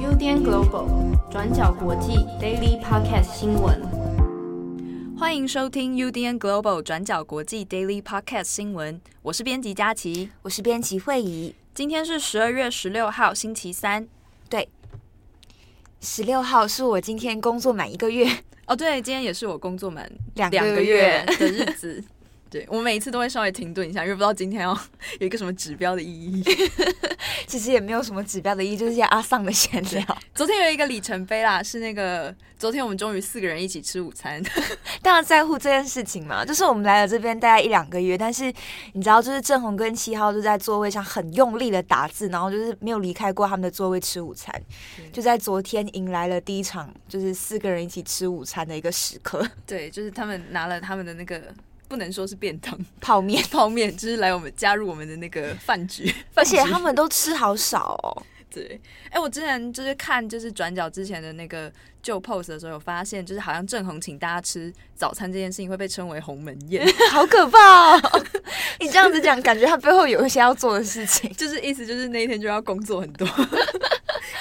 UDN Global 转角国际 Daily Podcast 新闻，欢迎收听 UDN Global 转角国际 Daily Podcast 新闻。我是编辑佳琪，我是编辑慧仪。今天是十二月十六号，星期三。对，十六号是我今天工作满一个月。哦，对，今天也是我工作满两个月的日子。对，我每一次都会稍微停顿一下，因为不知道今天要 有一个什么指标的意义。其实也没有什么指标的意义，就是些阿桑的闲聊。昨天有一个里程碑啦，是那个昨天我们终于四个人一起吃午餐。当然在乎这件事情嘛，就是我们来了这边大概一两个月，但是你知道，就是郑红跟七号就在座位上很用力的打字，然后就是没有离开过他们的座位吃午餐。就在昨天迎来了第一场，就是四个人一起吃午餐的一个时刻。对，就是他们拿了他们的那个。不能说是便当，泡面，泡面，就是来我们加入我们的那个 饭局，而且他们都吃好少哦。对，哎、欸，我之前就是看就是转角之前的那个旧 pose 的时候，有发现就是好像郑红请大家吃早餐这件事情会被称为鸿门宴，好可怕哦！你这样子讲，感觉他背后有一些要做的事情，就是意思就是那一天就要工作很多。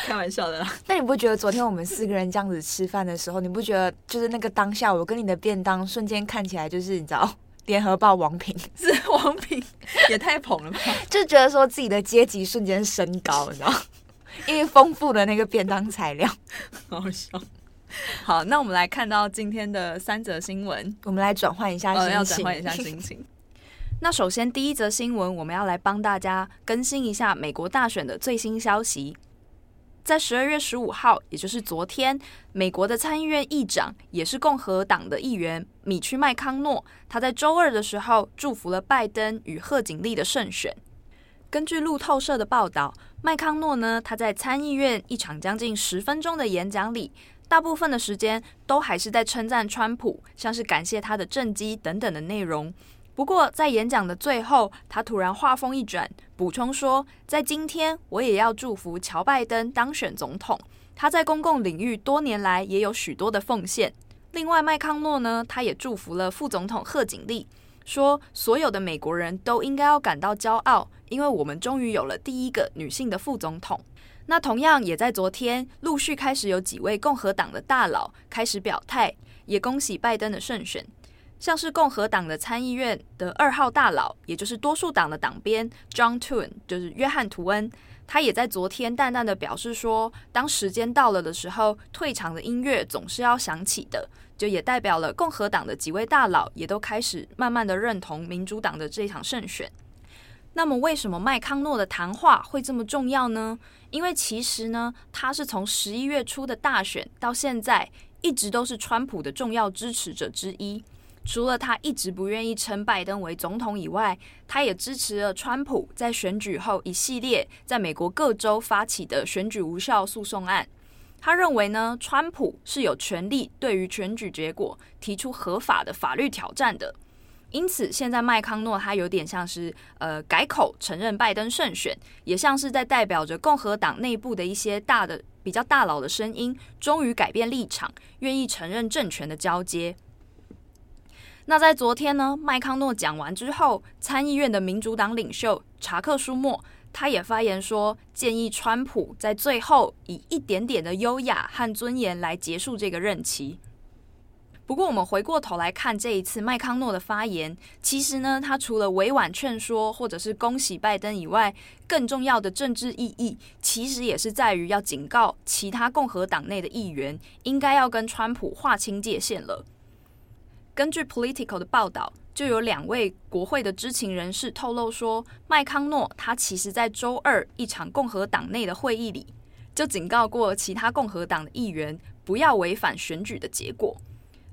开玩笑的啦。那你不觉得昨天我们四个人这样子吃饭的时候，你不觉得就是那个当下，我跟你的便当瞬间看起来就是你知道，联合报王平 是王平，也太捧了吧？就觉得说自己的阶级瞬间升高，你知道，因为丰富的那个便当材料，好好笑。好，那我们来看到今天的三则新闻，我们来转换一下心情，哦、要转换一下心情。那首先第一则新闻，我们要来帮大家更新一下美国大选的最新消息。在十二月十五号，也就是昨天，美国的参议院议长也是共和党的议员米区麦康诺，他在周二的时候祝福了拜登与贺锦丽的胜选。根据路透社的报道，麦康诺呢，他在参议院一场将近十分钟的演讲里，大部分的时间都还是在称赞川普，像是感谢他的政绩等等的内容。不过，在演讲的最后，他突然话锋一转，补充说：“在今天，我也要祝福乔拜登当选总统。他在公共领域多年来也有许多的奉献。另外，麦康诺呢，他也祝福了副总统贺锦丽，说所有的美国人都应该要感到骄傲，因为我们终于有了第一个女性的副总统。那同样也在昨天，陆续开始有几位共和党的大佬开始表态，也恭喜拜登的胜选。”像是共和党的参议院的二号大佬，也就是多数党的党鞭 John Thune，就是约翰·图恩，他也在昨天淡淡的表示说，当时间到了的时候，退场的音乐总是要响起的，就也代表了共和党的几位大佬也都开始慢慢的认同民主党的这一场胜选。那么，为什么麦康诺的谈话会这么重要呢？因为其实呢，他是从十一月初的大选到现在，一直都是川普的重要支持者之一。除了他一直不愿意称拜登为总统以外，他也支持了川普在选举后一系列在美国各州发起的选举无效诉讼案。他认为呢，川普是有权利对于选举结果提出合法的法律挑战的。因此，现在麦康诺他有点像是呃改口承认拜登胜选，也像是在代表着共和党内部的一些大的比较大佬的声音，终于改变立场，愿意承认政权的交接。那在昨天呢，麦康诺讲完之后，参议院的民主党领袖查克·舒默，他也发言说，建议川普在最后以一点点的优雅和尊严来结束这个任期。不过，我们回过头来看这一次麦康诺的发言，其实呢，他除了委婉劝说或者是恭喜拜登以外，更重要的政治意义，其实也是在于要警告其他共和党内的议员，应该要跟川普划清界限了。根据 Political 的报道，就有两位国会的知情人士透露说，麦康诺他其实在周二一场共和党内的会议里，就警告过其他共和党的议员不要违反选举的结果。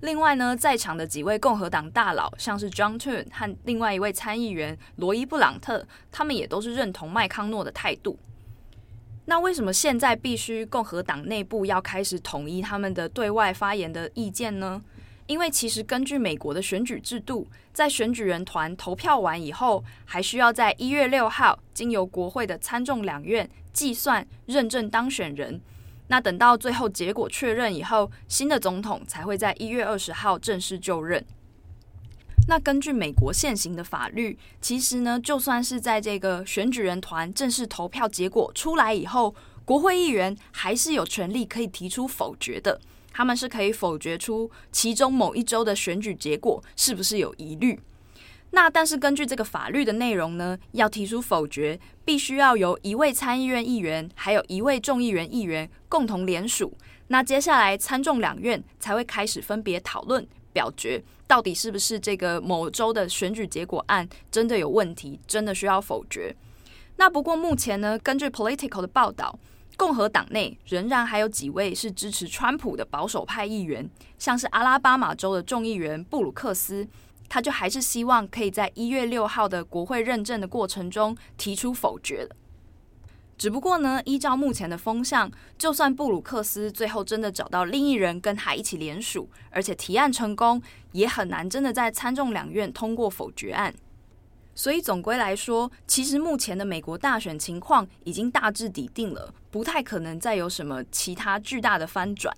另外呢，在场的几位共和党大佬，像是 John Thune 和另外一位参议员罗伊·布朗特，他们也都是认同麦康诺的态度。那为什么现在必须共和党内部要开始统一他们的对外发言的意见呢？因为其实根据美国的选举制度，在选举人团投票完以后，还需要在一月六号经由国会的参众两院计算认证当选人。那等到最后结果确认以后，新的总统才会在一月二十号正式就任。那根据美国现行的法律，其实呢，就算是在这个选举人团正式投票结果出来以后，国会议员还是有权利可以提出否决的。他们是可以否决出其中某一州的选举结果是不是有疑虑。那但是根据这个法律的内容呢，要提出否决，必须要由一位参议院议员还有一位众议员议员共同联署。那接下来参众两院才会开始分别讨论表决，到底是不是这个某州的选举结果案真的有问题，真的需要否决。那不过目前呢，根据 Politico 的报道，共和党内仍然还有几位是支持川普的保守派议员，像是阿拉巴马州的众议员布鲁克斯。他就还是希望可以在一月六号的国会认证的过程中提出否决的。只不过呢，依照目前的风向，就算布鲁克斯最后真的找到另一人跟他一起联署，而且提案成功，也很难真的在参众两院通过否决案。所以总归来说，其实目前的美国大选情况已经大致底定了，不太可能再有什么其他巨大的翻转。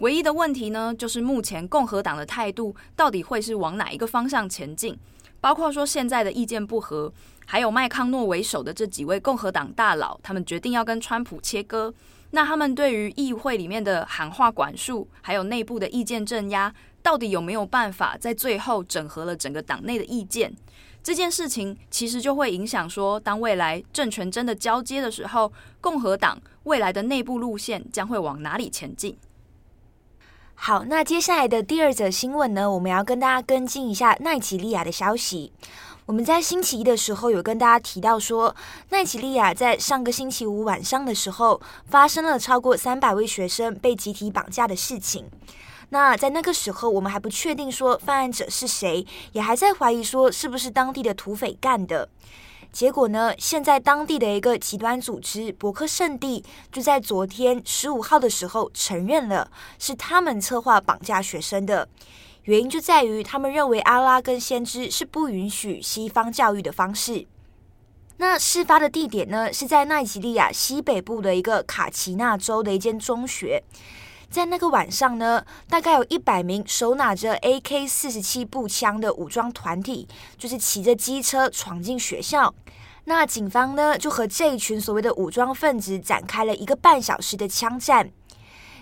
唯一的问题呢，就是目前共和党的态度到底会是往哪一个方向前进？包括说现在的意见不合，还有麦康诺为首的这几位共和党大佬，他们决定要跟川普切割。那他们对于议会里面的喊话管束，还有内部的意见镇压，到底有没有办法在最后整合了整个党内的意见？这件事情其实就会影响说，当未来政权真的交接的时候，共和党未来的内部路线将会往哪里前进？好，那接下来的第二则新闻呢，我们要跟大家跟进一下奈及利亚的消息。我们在星期一的时候有跟大家提到说，奈及利亚在上个星期五晚上的时候，发生了超过三百位学生被集体绑架的事情。那在那个时候，我们还不确定说犯案者是谁，也还在怀疑说是不是当地的土匪干的。结果呢？现在当地的一个极端组织伯克圣地就在昨天十五号的时候承认了，是他们策划绑架学生的。原因就在于他们认为阿拉跟先知是不允许西方教育的方式。那事发的地点呢，是在奈及利亚西北部的一个卡奇纳州的一间中学。在那个晚上呢，大概有一百名手拿着 AK 四十七步枪的武装团体，就是骑着机车闯进学校。那警方呢，就和这一群所谓的武装分子展开了一个半小时的枪战。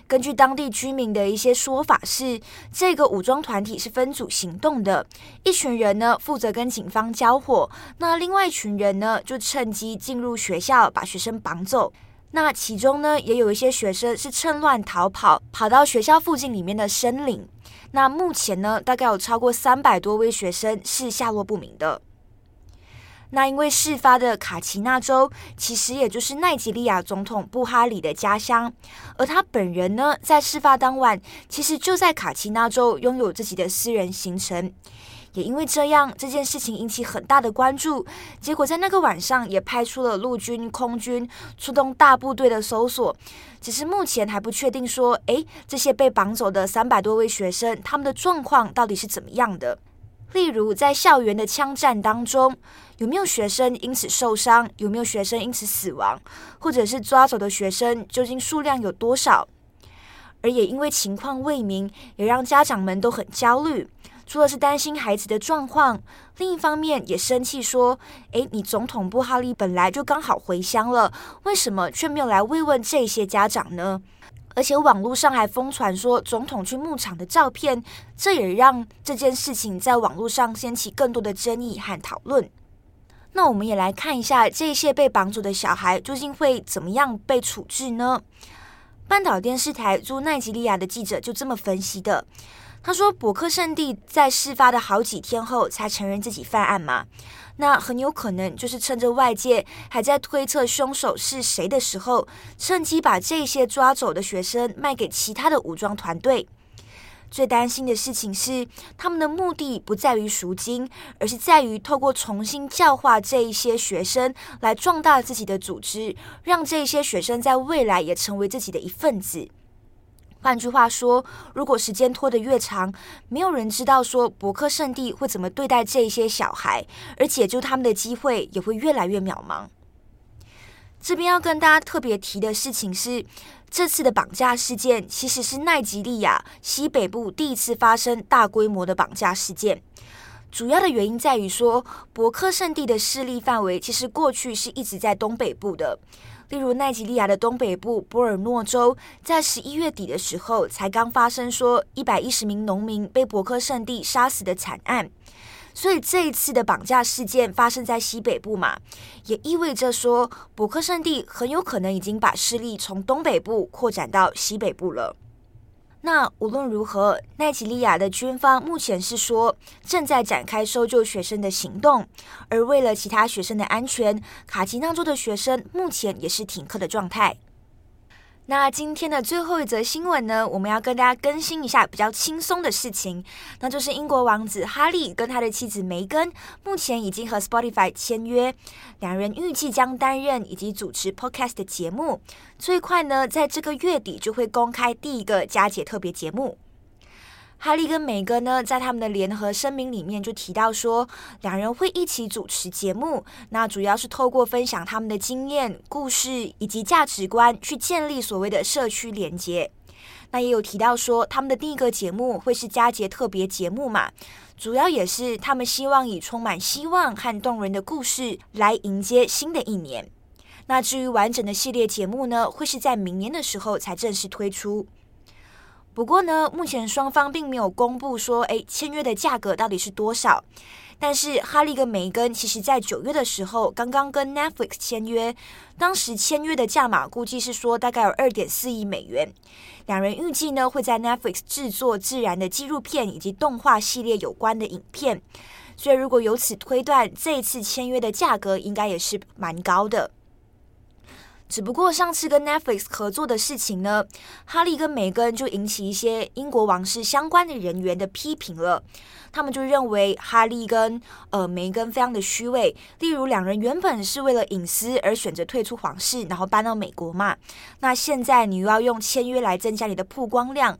根据当地居民的一些说法是，这个武装团体是分组行动的，一群人呢负责跟警方交火，那另外一群人呢就趁机进入学校，把学生绑走。那其中呢，也有一些学生是趁乱逃跑，跑到学校附近里面的森林。那目前呢，大概有超过三百多位学生是下落不明的。那因为事发的卡奇纳州，其实也就是奈及利亚总统布哈里的家乡，而他本人呢，在事发当晚，其实就在卡奇纳州拥有自己的私人行程。也因为这样，这件事情引起很大的关注。结果在那个晚上，也派出了陆军、空军，出动大部队的搜索。只是目前还不确定说，诶，这些被绑走的三百多位学生，他们的状况到底是怎么样的？例如，在校园的枪战当中，有没有学生因此受伤？有没有学生因此死亡？或者是抓走的学生究竟数量有多少？而也因为情况未明，也让家长们都很焦虑。除了是担心孩子的状况，另一方面也生气说：“诶，你总统布哈利本来就刚好回乡了，为什么却没有来慰问这些家长呢？而且网络上还疯传说总统去牧场的照片，这也让这件事情在网络上掀起更多的争议和讨论。那我们也来看一下这些被绑走的小孩究竟会怎么样被处置呢？半岛电视台驻奈及利亚的记者就这么分析的。他说：“博克圣地在事发的好几天后才承认自己犯案嘛，那很有可能就是趁着外界还在推测凶手是谁的时候，趁机把这些抓走的学生卖给其他的武装团队。最担心的事情是，他们的目的不在于赎金，而是在于透过重新教化这一些学生，来壮大自己的组织，让这些学生在未来也成为自己的一份子。”换句话说，如果时间拖得越长，没有人知道说伯克圣地会怎么对待这些小孩，而解救他们的机会也会越来越渺茫。这边要跟大家特别提的事情是，这次的绑架事件其实是奈及利亚西北部第一次发生大规模的绑架事件。主要的原因在于说，博克圣地的势力范围其实过去是一直在东北部的。例如，奈及利亚的东北部波尔诺州，在十一月底的时候，才刚发生说一百一十名农民被博克圣地杀死的惨案。所以这一次的绑架事件发生在西北部嘛，也意味着说，博克圣地很有可能已经把势力从东北部扩展到西北部了。那无论如何，奈及利亚的军方目前是说正在展开搜救学生的行动，而为了其他学生的安全，卡吉纳州的学生目前也是停课的状态。那今天的最后一则新闻呢，我们要跟大家更新一下比较轻松的事情，那就是英国王子哈利跟他的妻子梅根目前已经和 Spotify 签约，两人预计将担任以及主持 Podcast 的节目，最快呢在这个月底就会公开第一个佳节特别节目。哈利跟梅根呢，在他们的联合声明里面就提到说，两人会一起主持节目，那主要是透过分享他们的经验、故事以及价值观，去建立所谓的社区连接。那也有提到说，他们的第一个节目会是佳节特别节目嘛，主要也是他们希望以充满希望和动人的故事来迎接新的一年。那至于完整的系列节目呢，会是在明年的时候才正式推出。不过呢，目前双方并没有公布说，哎，签约的价格到底是多少。但是哈利跟梅根其实在九月的时候刚刚跟 Netflix 签约，当时签约的价码估计是说大概有二点四亿美元。两人预计呢会在 Netflix 制作自然的纪录片以及动画系列有关的影片。所以如果由此推断，这一次签约的价格应该也是蛮高的。只不过上次跟 Netflix 合作的事情呢，哈利跟梅根就引起一些英国王室相关的人员的批评了。他们就认为哈利跟呃梅根非常的虚伪，例如两人原本是为了隐私而选择退出皇室，然后搬到美国嘛。那现在你又要用签约来增加你的曝光量。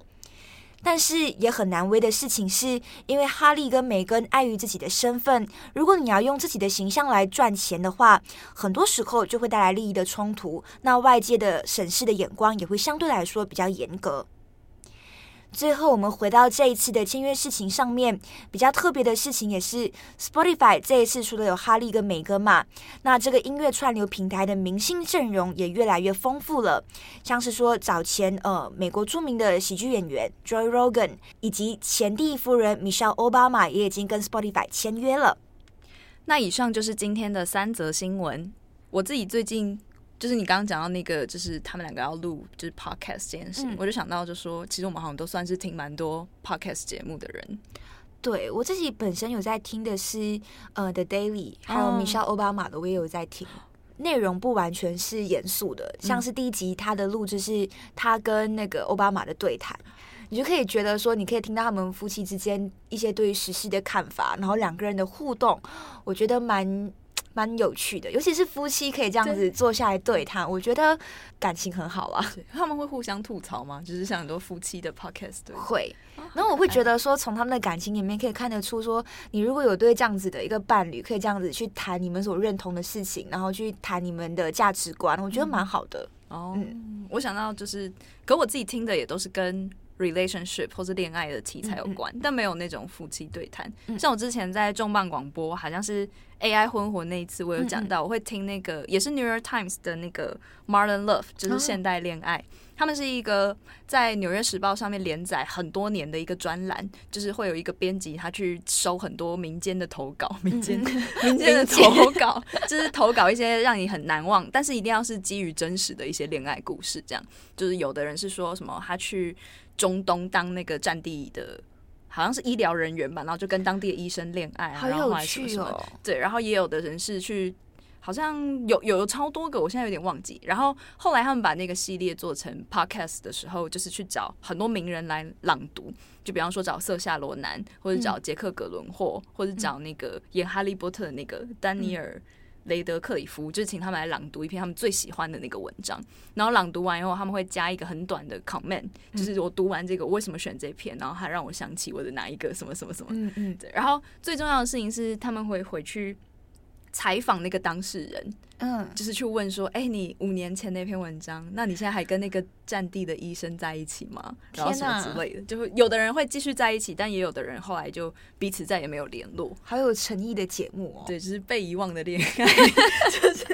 但是也很难为的事情是，因为哈利跟梅根碍于自己的身份，如果你要用自己的形象来赚钱的话，很多时候就会带来利益的冲突。那外界的审视的眼光也会相对来说比较严格。最后，我们回到这一次的签约事情上面，比较特别的事情也是 Spotify 这一次除了有哈利跟梅根嘛，那这个音乐串流平台的明星阵容也越来越丰富了，像是说早前呃美国著名的喜剧演员 Joe Rogan 以及前第一夫人 Michelle Obama 也已经跟 Spotify 签约了。那以上就是今天的三则新闻。我自己最近。就是你刚刚讲到那个，就是他们两个要录就是 podcast 这件事，嗯、我就想到就说，其实我们好像都算是听蛮多 podcast 节目的人。对，我自己本身有在听的是呃 The Daily，还有 Michelle Obama 的，我也有在听。内、嗯、容不完全是严肃的，像是第一集他的录制是他跟那个奥巴马的对谈，你就可以觉得说，你可以听到他们夫妻之间一些对于时事的看法，然后两个人的互动，我觉得蛮。蛮有趣的，尤其是夫妻可以这样子坐下来对谈，我觉得感情很好啊。他们会互相吐槽吗？就是像很多夫妻的 podcast 对。会，然后我会觉得说，从他们的感情里面可以看得出，说你如果有对这样子的一个伴侣，可以这样子去谈你们所认同的事情，然后去谈你们的价值观，我觉得蛮好的。哦，我想到就是，可我自己听的也都是跟。relationship 或是恋爱的题材有关，嗯嗯，但没有那种夫妻对谈。嗯、像我之前在重磅广播，好像是 AI 婚活那一次，我有讲到，我会听那个也是 New York Times 的那个 Modern Love，就是现代恋爱。哦他们是一个在《纽约时报》上面连载很多年的一个专栏，就是会有一个编辑，他去收很多民间的投稿，民间民间的投稿，就是投稿一些让你很难忘，但是一定要是基于真实的一些恋爱故事。这样，就是有的人是说什么他去中东当那个战地的，好像是医疗人员吧，然后就跟当地的医生恋爱，然后来什么什么。对，然后也有的人是去。好像有有超多个，我现在有点忘记。然后后来他们把那个系列做成 podcast 的时候，就是去找很多名人来朗读，就比方说找瑟夏罗南，或者找杰克格伦霍，或者找那个演哈利波特的那个丹尼尔雷德克里夫，就是请他们来朗读一篇他们最喜欢的那个文章。然后朗读完以后，他们会加一个很短的 comment，就是我读完这个，我为什么选这篇，然后还让我想起我的哪一个什么什么什么。嗯嗯。对。然后最重要的事情是，他们会回去。采访那个当事人。嗯，就是去问说，哎、欸，你五年前那篇文章，那你现在还跟那个战地的医生在一起吗？然后什么之类的，就会有的人会继续在一起，但也有的人后来就彼此再也没有联络。好有诚意的节目哦，对，就是被遗忘的恋爱，就是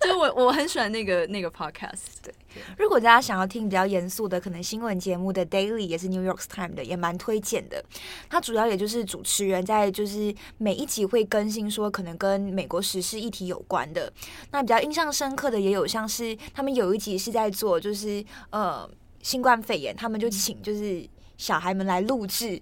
就是我我很喜欢那个那个 podcast。对，如果大家想要听比较严肃的，可能新闻节目的 Daily 也是 New York Times 的，也蛮推荐的。它主要也就是主持人在就是每一集会更新说，可能跟美国时事议题有关的。那比较印象深刻的也有，像是他们有一集是在做，就是呃新冠肺炎，他们就请就是小孩们来录制。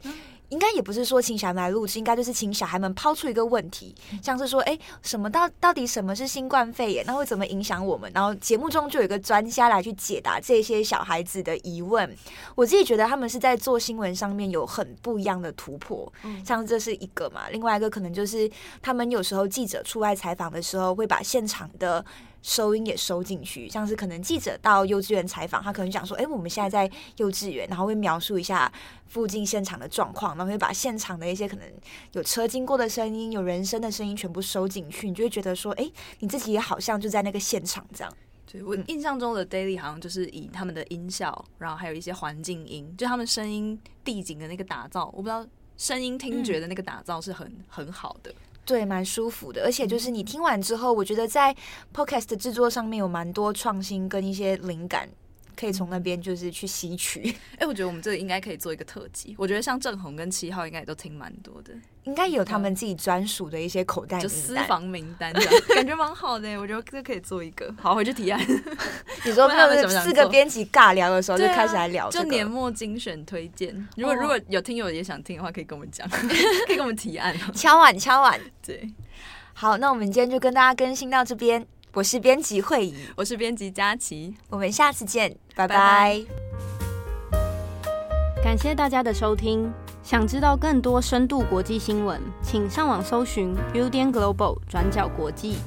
应该也不是说请小孩们来录制，应该就是请小孩们抛出一个问题，像是说，哎，什么到到底什么是新冠肺炎？那会怎么影响我们？然后节目中就有一个专家来去解答这些小孩子的疑问。我自己觉得他们是在做新闻上面有很不一样的突破，嗯像这是一个嘛，另外一个可能就是他们有时候记者出外采访的时候，会把现场的。收音也收进去，像是可能记者到幼稚园采访，他可能讲说：“哎、欸，我们现在在幼稚园，然后会描述一下附近现场的状况，然后会把现场的一些可能有车经过的声音、有人声的声音全部收进去，你就会觉得说：哎、欸，你自己也好像就在那个现场这样。”对，我印象中的 Daily 好像就是以他们的音效，然后还有一些环境音，就他们声音地景的那个打造，我不知道声音听觉的那个打造是很、嗯、很好的。对，蛮舒服的，而且就是你听完之后，我觉得在 Podcast 的制作上面有蛮多创新跟一些灵感。可以从那边就是去吸取。哎、欸，我觉得我们这里应该可以做一个特辑。我觉得像郑红跟七号应该也都听蛮多的，应该有他们自己专属的一些口袋就私房名单这样，感觉蛮好的。我觉得这可以做一个，好，回去提案。你说他们四个编辑尬聊的时候就开始来聊、这个，就年末精选推荐。如果如果有听友也想听的话，可以跟我们讲，可以跟我们提案。敲碗敲碗，对。好，那我们今天就跟大家更新到这边。我是编辑惠仪，我是编辑佳琪，我们下次见，拜拜。感谢大家的收听，想知道更多深度国际新闻，请上网搜寻 Udan Global 转角国际。